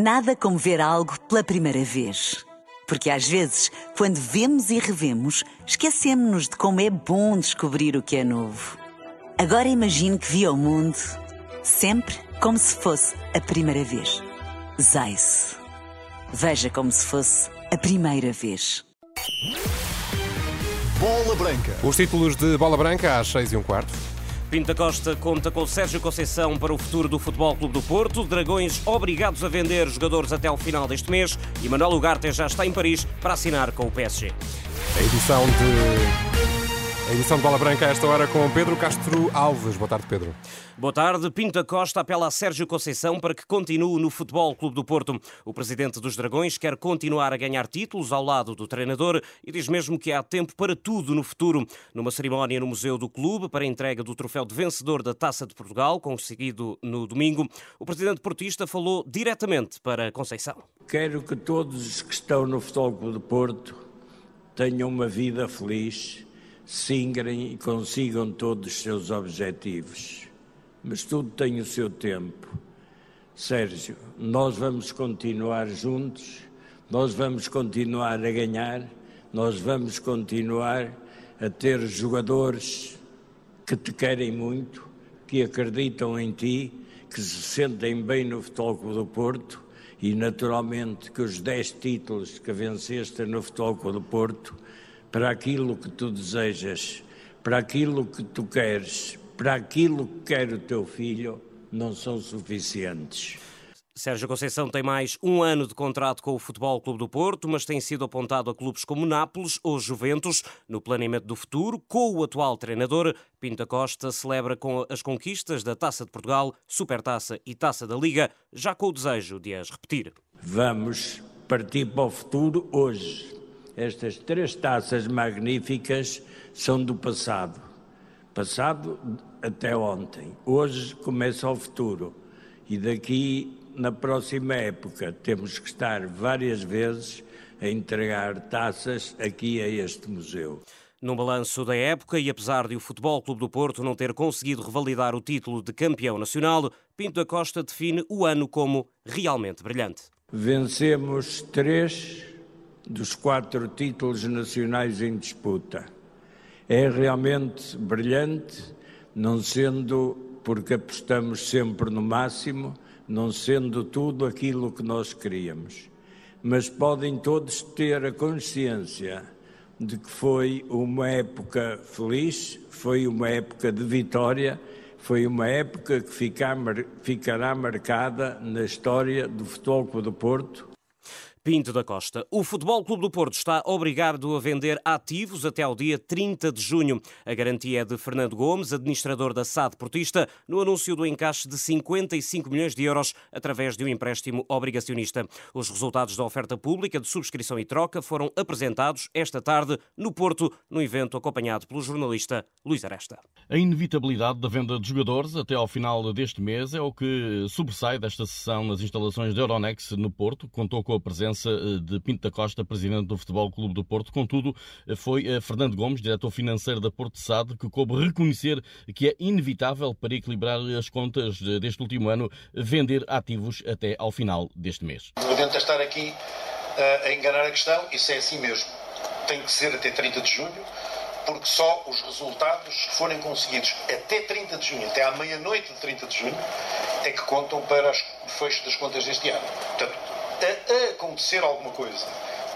Nada como ver algo pela primeira vez. Porque às vezes, quando vemos e revemos, esquecemos-nos de como é bom descobrir o que é novo. Agora imagine que viu o mundo sempre como se fosse a primeira vez. Zais. Veja como se fosse a primeira vez. Bola Branca. Os títulos de Bola Branca às 6 e um quarto. Pinta Costa conta com Sérgio Conceição para o futuro do Futebol Clube do Porto. Dragões obrigados a vender jogadores até ao final deste mês. E Manuel Ugarte já está em Paris para assinar com o PSG. A edição de. A edição de Bola Branca a esta hora com Pedro Castro Alves. Boa tarde, Pedro. Boa tarde. Pinta Costa apela a Sérgio Conceição para que continue no Futebol Clube do Porto. O presidente dos Dragões quer continuar a ganhar títulos ao lado do treinador e diz mesmo que há tempo para tudo no futuro. Numa cerimónia no Museu do Clube para a entrega do troféu de vencedor da Taça de Portugal, conseguido no domingo, o presidente portista falou diretamente para Conceição. Quero que todos os que estão no Futebol Clube do Porto tenham uma vida feliz singrem e consigam todos os seus objetivos. Mas tudo tem o seu tempo. Sérgio, nós vamos continuar juntos, nós vamos continuar a ganhar, nós vamos continuar a ter jogadores que te querem muito, que acreditam em ti, que se sentem bem no Futebol Clube do Porto e, naturalmente, que os 10 títulos que venceste no Futebol Clube do Porto para aquilo que tu desejas, para aquilo que tu queres, para aquilo que quer o teu filho, não são suficientes. Sérgio Conceição tem mais um ano de contrato com o Futebol Clube do Porto, mas tem sido apontado a clubes como Nápoles ou Juventus. No planeamento do futuro, com o atual treinador, Pinta Costa celebra com as conquistas da Taça de Portugal, Supertaça e Taça da Liga, já com o desejo de as repetir. Vamos partir para o futuro hoje. Estas três taças magníficas são do passado. Passado até ontem. Hoje começa o futuro. E daqui, na próxima época, temos que estar várias vezes a entregar taças aqui a este museu. Num balanço da época, e apesar de o Futebol Clube do Porto não ter conseguido revalidar o título de campeão nacional, Pinto da Costa define o ano como realmente brilhante. Vencemos três dos quatro títulos nacionais em disputa. É realmente brilhante, não sendo porque apostamos sempre no máximo, não sendo tudo aquilo que nós queríamos. Mas podem todos ter a consciência de que foi uma época feliz, foi uma época de vitória, foi uma época que ficará marcada na história do Futebol do Porto Pinto da Costa. O Futebol Clube do Porto está obrigado a vender ativos até ao dia 30 de junho. A garantia é de Fernando Gomes, administrador da SAD Portista, no anúncio do encaixe de 55 milhões de euros através de um empréstimo obrigacionista. Os resultados da oferta pública de subscrição e troca foram apresentados esta tarde no Porto, no evento acompanhado pelo jornalista Luís Aresta. A inevitabilidade da venda de jogadores até ao final deste mês é o que sobressai desta sessão nas instalações da Euronext no Porto. Contou com a presença eh, de Pinto da Costa, presidente do Futebol Clube do Porto. Contudo, eh, foi eh, Fernando Gomes, diretor financeiro da Porto Sade, que coube reconhecer que é inevitável para equilibrar as contas deste último ano vender ativos até ao final deste mês. Podemos estar aqui a enganar a questão, isso é assim mesmo. Tem que ser até 30 de junho, porque só os resultados que forem conseguidos até 30 de junho, até à meia-noite de 30 de junho, é que contam para o fecho das contas deste ano. Portanto, a acontecer alguma coisa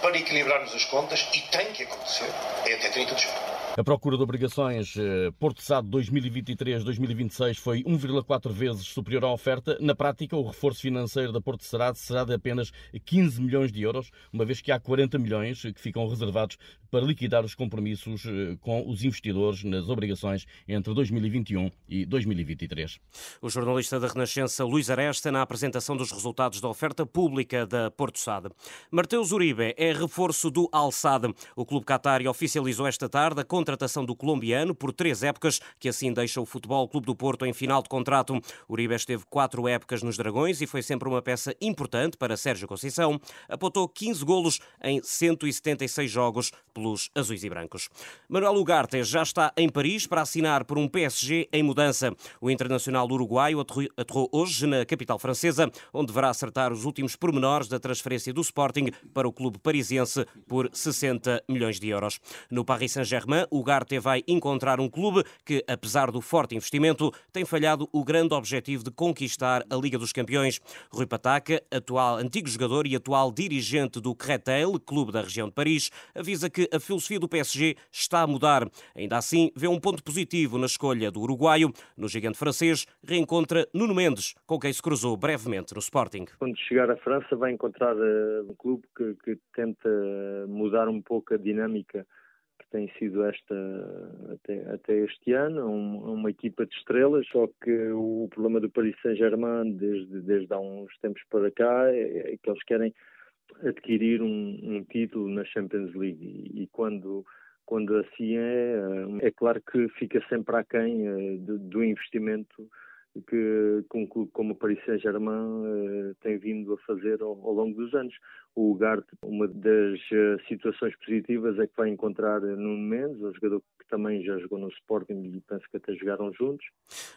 para equilibrarmos as contas, e tem que acontecer, é até 30 de junho. A procura de obrigações eh, Porto Sado 2023-2026 foi 1,4 vezes superior à oferta. Na prática, o reforço financeiro da Porto Sarado será de apenas 15 milhões de euros, uma vez que há 40 milhões que ficam reservados para liquidar os compromissos eh, com os investidores nas obrigações entre 2021 e 2023. O jornalista da Renascença Luís Aresta na apresentação dos resultados da oferta pública da Porto Sade. Mateus Uribe é reforço do Al Sadd. O clube Qatari oficializou esta tarde a contratação do colombiano por três épocas, que assim deixa o Futebol Clube do Porto em final de contrato. Uribe esteve quatro épocas nos Dragões e foi sempre uma peça importante para Sérgio Conceição. Apontou 15 golos em 176 jogos pelos azuis e brancos. Manuel Ugarte já está em Paris para assinar por um PSG em mudança. O internacional uruguaio aterrou hoje na capital francesa, onde deverá acertar os últimos pormenores da transferência do Sporting para o clube parisiense por 60 milhões de euros. No Paris Saint-Germain, o Garte vai encontrar um clube que, apesar do forte investimento, tem falhado o grande objetivo de conquistar a Liga dos Campeões. Rui Pataca, atual antigo jogador e atual dirigente do Créteil, clube da região de Paris, avisa que a filosofia do PSG está a mudar. Ainda assim, vê um ponto positivo na escolha do uruguaio. No gigante francês, reencontra Nuno Mendes, com quem se cruzou brevemente no Sporting. Quando chegar à França, vai encontrar uh, um clube que, que tenta mudar um pouco a dinâmica tem sido esta até, até este ano, um, uma equipa de estrelas, só que o problema do Paris Saint-Germain desde, desde há uns tempos para cá é, é que eles querem adquirir um, um título na Champions League. E, e quando quando assim é, é claro que fica sempre aquém eh, do, do investimento que, um clube como o Paris Saint-Germain vindo a fazer ao, ao, longo dos anos. O Ugarte, uma das uh, situações positivas é que vai encontrar Nuno Mendes, um jogador que também já jogou no Sporting e penso que até jogaram juntos.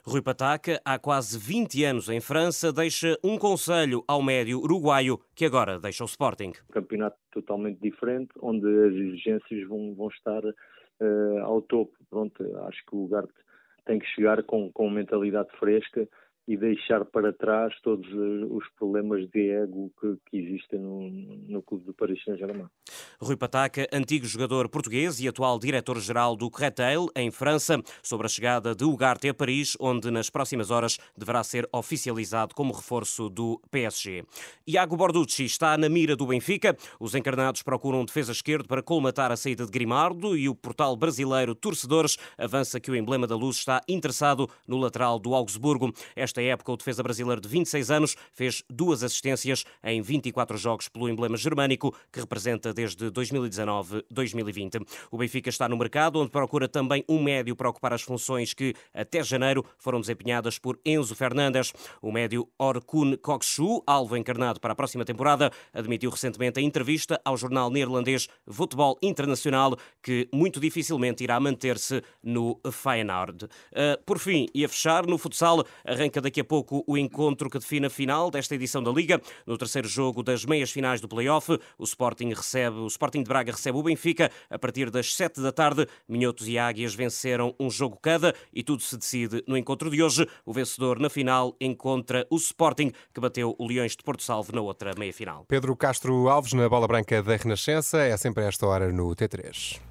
Rui Pataca, há quase 20 anos em França, deixa um conselho ao médio uruguaio que agora deixa o Sporting. Um campeonato totalmente diferente, onde as exigências vão, vão estar uh, ao topo. Pronto, acho que o Ugarte tem que chegar com, com mentalidade fresca e deixar para trás todos os problemas de ego que, que existem no, no clube do Paris Saint-Germain. Rui Pataca, antigo jogador português e atual diretor-geral do Créteil, em França, sobre a chegada de Ugarte a Paris, onde nas próximas horas deverá ser oficializado como reforço do PSG. Iago Borducci está na mira do Benfica. Os encarnados procuram um defesa esquerdo para colmatar a saída de Grimaldo e o portal brasileiro Torcedores avança que o emblema da luz está interessado no lateral do Augsburgo. Esta Nesta época, o defesa brasileiro de 26 anos fez duas assistências em 24 jogos pelo emblema germânico, que representa desde 2019-2020. O Benfica está no mercado, onde procura também um médio para ocupar as funções que, até janeiro, foram desempenhadas por Enzo Fernandes. O médio Orkun Kokshu, alvo encarnado para a próxima temporada, admitiu recentemente em entrevista ao jornal neerlandês Futebol Internacional que muito dificilmente irá manter-se no Feyenoord. Uh, por fim, e a fechar, no futsal, arranca daqui a pouco o encontro que define a final desta edição da Liga. No terceiro jogo das meias finais do play-off, o Sporting recebe, o Sporting de Braga recebe o Benfica a partir das 7 da tarde. Minhotos e Águias venceram um jogo cada e tudo se decide no encontro de hoje. O vencedor na final encontra o Sporting, que bateu o Leões de Porto Salvo na outra meia final. Pedro Castro Alves na bola branca da Renascença, é sempre a esta hora no T3.